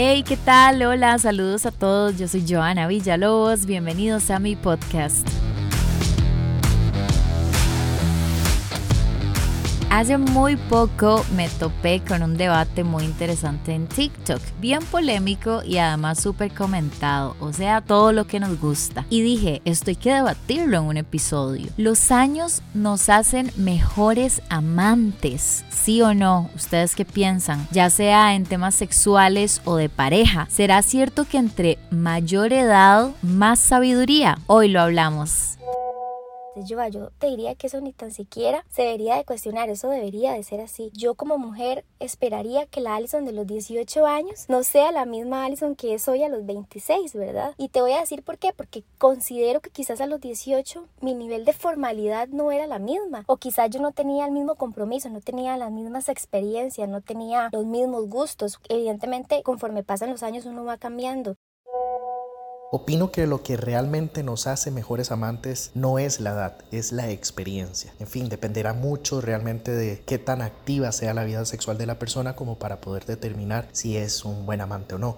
Hey, ¿qué tal? Hola, saludos a todos. Yo soy Joana Villalobos. Bienvenidos a mi podcast. Hace muy poco me topé con un debate muy interesante en TikTok, bien polémico y además súper comentado, o sea, todo lo que nos gusta. Y dije, esto hay que debatirlo en un episodio. ¿Los años nos hacen mejores amantes? ¿Sí o no? ¿Ustedes qué piensan? Ya sea en temas sexuales o de pareja, ¿será cierto que entre mayor edad, más sabiduría? Hoy lo hablamos yo, yo te diría que eso ni tan siquiera se debería de cuestionar, eso debería de ser así. Yo como mujer esperaría que la Alison de los 18 años no sea la misma Alison que es hoy a los 26, ¿verdad? Y te voy a decir por qué, porque considero que quizás a los 18 mi nivel de formalidad no era la misma, o quizás yo no tenía el mismo compromiso, no tenía las mismas experiencias, no tenía los mismos gustos. Evidentemente, conforme pasan los años uno va cambiando. Opino que lo que realmente nos hace mejores amantes no es la edad, es la experiencia. En fin, dependerá mucho realmente de qué tan activa sea la vida sexual de la persona como para poder determinar si es un buen amante o no.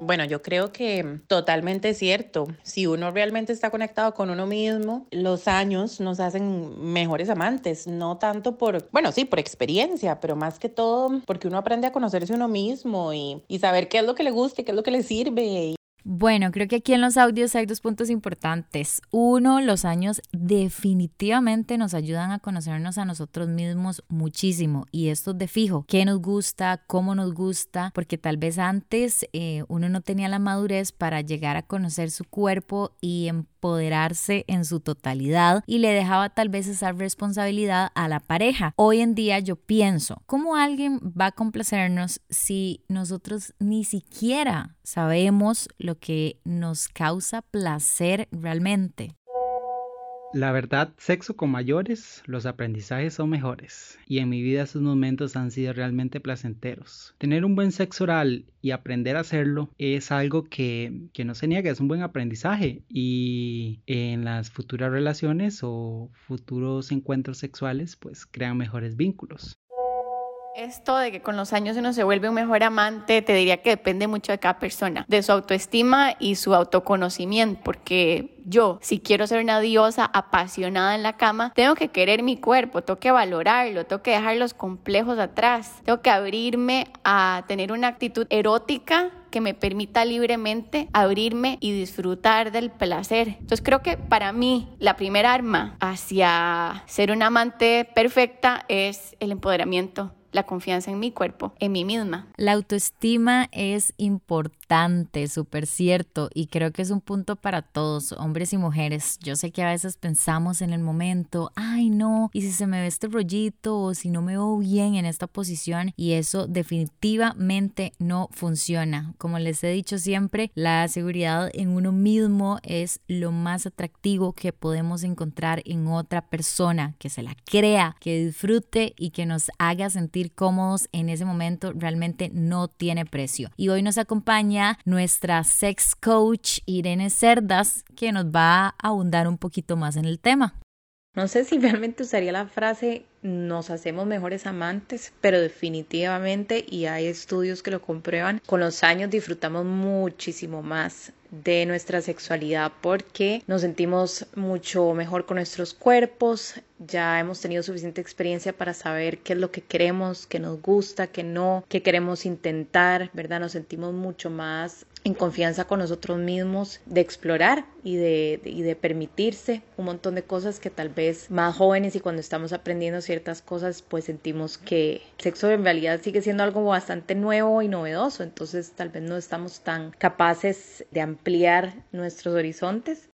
Bueno, yo creo que totalmente cierto. Si uno realmente está conectado con uno mismo, los años nos hacen mejores amantes, no tanto por, bueno, sí, por experiencia, pero más que todo porque uno aprende a conocerse uno mismo y, y saber qué es lo que le gusta y qué es lo que le sirve. Bueno, creo que aquí en los audios hay dos puntos importantes. Uno, los años definitivamente nos ayudan a conocernos a nosotros mismos muchísimo y esto de fijo, qué nos gusta, cómo nos gusta, porque tal vez antes eh, uno no tenía la madurez para llegar a conocer su cuerpo y empoderarse en su totalidad y le dejaba tal vez esa responsabilidad a la pareja. Hoy en día yo pienso, ¿cómo alguien va a complacernos si nosotros ni siquiera sabemos lo que nos causa placer realmente. La verdad, sexo con mayores, los aprendizajes son mejores y en mi vida esos momentos han sido realmente placenteros. Tener un buen sexo oral y aprender a hacerlo es algo que, que no se niega, es un buen aprendizaje y en las futuras relaciones o futuros encuentros sexuales pues crean mejores vínculos. Esto de que con los años uno se vuelve un mejor amante, te diría que depende mucho de cada persona, de su autoestima y su autoconocimiento, porque yo, si quiero ser una diosa apasionada en la cama, tengo que querer mi cuerpo, tengo que valorarlo, tengo que dejar los complejos atrás, tengo que abrirme a tener una actitud erótica que me permita libremente abrirme y disfrutar del placer. Entonces creo que para mí la primera arma hacia ser una amante perfecta es el empoderamiento la confianza en mi cuerpo, en mí misma. La autoestima es importante, súper cierto, y creo que es un punto para todos, hombres y mujeres. Yo sé que a veces pensamos en el momento, ay no, y si se me ve este rollito o si no me veo bien en esta posición, y eso definitivamente no funciona. Como les he dicho siempre, la seguridad en uno mismo es lo más atractivo que podemos encontrar en otra persona, que se la crea, que disfrute y que nos haga sentir cómodos en ese momento realmente no tiene precio. Y hoy nos acompaña nuestra sex coach Irene Cerdas, que nos va a abundar un poquito más en el tema. No sé si realmente usaría la frase nos hacemos mejores amantes, pero definitivamente, y hay estudios que lo comprueban, con los años disfrutamos muchísimo más de nuestra sexualidad porque nos sentimos mucho mejor con nuestros cuerpos, ya hemos tenido suficiente experiencia para saber qué es lo que queremos, qué nos gusta, qué no, qué queremos intentar, ¿verdad? Nos sentimos mucho más en confianza con nosotros mismos, de explorar y de, y de permitirse un montón de cosas que tal vez más jóvenes y cuando estamos aprendiendo ciertas cosas pues sentimos que el sexo en realidad sigue siendo algo bastante nuevo y novedoso, entonces tal vez no estamos tan capaces de ampliar nuestros horizontes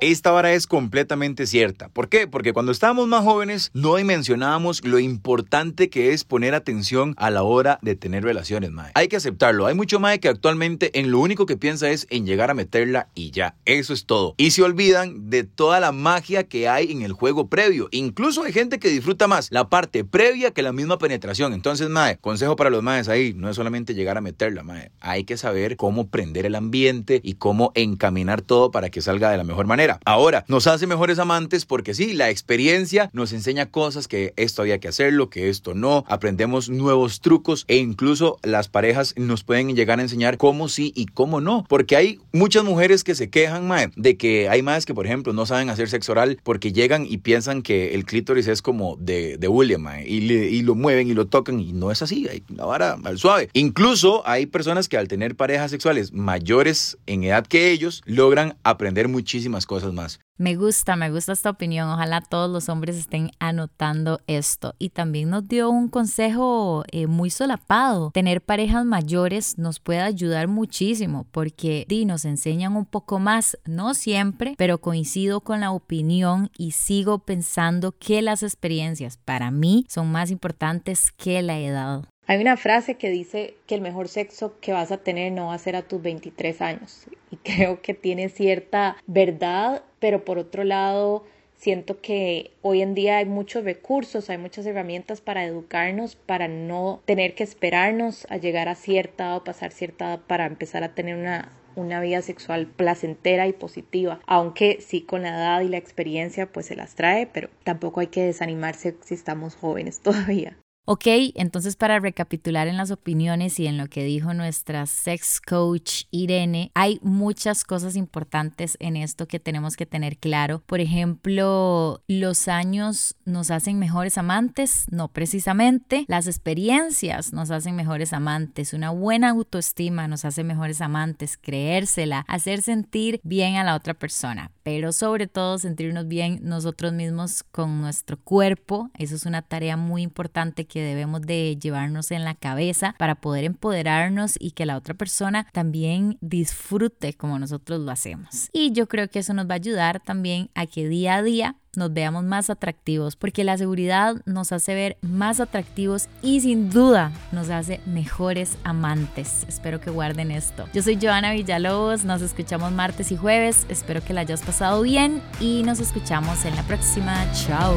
esta vara es completamente cierta. ¿Por qué? Porque cuando estábamos más jóvenes no dimensionábamos lo importante que es poner atención a la hora de tener relaciones, mae. Hay que aceptarlo. Hay mucho mae que actualmente en lo único que piensa es en llegar a meterla y ya. Eso es todo. Y se olvidan de toda la magia que hay en el juego previo. Incluso hay gente que disfruta más la parte previa que la misma penetración. Entonces, mae, consejo para los maes ahí, no es solamente llegar a meterla, mae. Hay que saber cómo prender el ambiente y cómo encaminar todo para que salga de la mejor manera. Ahora, nos hace mejores amantes porque sí, la experiencia nos enseña cosas que esto había que hacerlo, que esto no, aprendemos nuevos trucos e incluso las parejas nos pueden llegar a enseñar cómo sí y cómo no, porque hay muchas mujeres que se quejan, mae, de que hay más que, por ejemplo, no saben hacer sexo oral porque llegan y piensan que el clítoris es como de, de William, mae, y, y lo mueven y lo tocan y no es así, hay la vara al suave. Incluso hay personas que al tener parejas sexuales mayores en edad que ellos, logran aprender muchísimas cosas más. Me gusta, me gusta esta opinión. Ojalá todos los hombres estén anotando esto. Y también nos dio un consejo eh, muy solapado. Tener parejas mayores nos puede ayudar muchísimo porque di, nos enseñan un poco más, no siempre, pero coincido con la opinión y sigo pensando que las experiencias para mí son más importantes que la edad. Hay una frase que dice que el mejor sexo que vas a tener no va a ser a tus 23 años y creo que tiene cierta verdad, pero por otro lado siento que hoy en día hay muchos recursos, hay muchas herramientas para educarnos, para no tener que esperarnos a llegar a cierta o pasar cierta edad para empezar a tener una una vida sexual placentera y positiva, aunque sí con la edad y la experiencia pues se las trae, pero tampoco hay que desanimarse si estamos jóvenes todavía. Ok, entonces para recapitular en las opiniones y en lo que dijo nuestra sex coach Irene, hay muchas cosas importantes en esto que tenemos que tener claro. Por ejemplo, los años nos hacen mejores amantes, no precisamente. Las experiencias nos hacen mejores amantes. Una buena autoestima nos hace mejores amantes. Creérsela, hacer sentir bien a la otra persona, pero sobre todo sentirnos bien nosotros mismos con nuestro cuerpo. Eso es una tarea muy importante que debemos de llevarnos en la cabeza para poder empoderarnos y que la otra persona también disfrute como nosotros lo hacemos. Y yo creo que eso nos va a ayudar también a que día a día nos veamos más atractivos, porque la seguridad nos hace ver más atractivos y sin duda nos hace mejores amantes. Espero que guarden esto. Yo soy Joana Villalobos, nos escuchamos martes y jueves, espero que la hayas pasado bien y nos escuchamos en la próxima. Chao.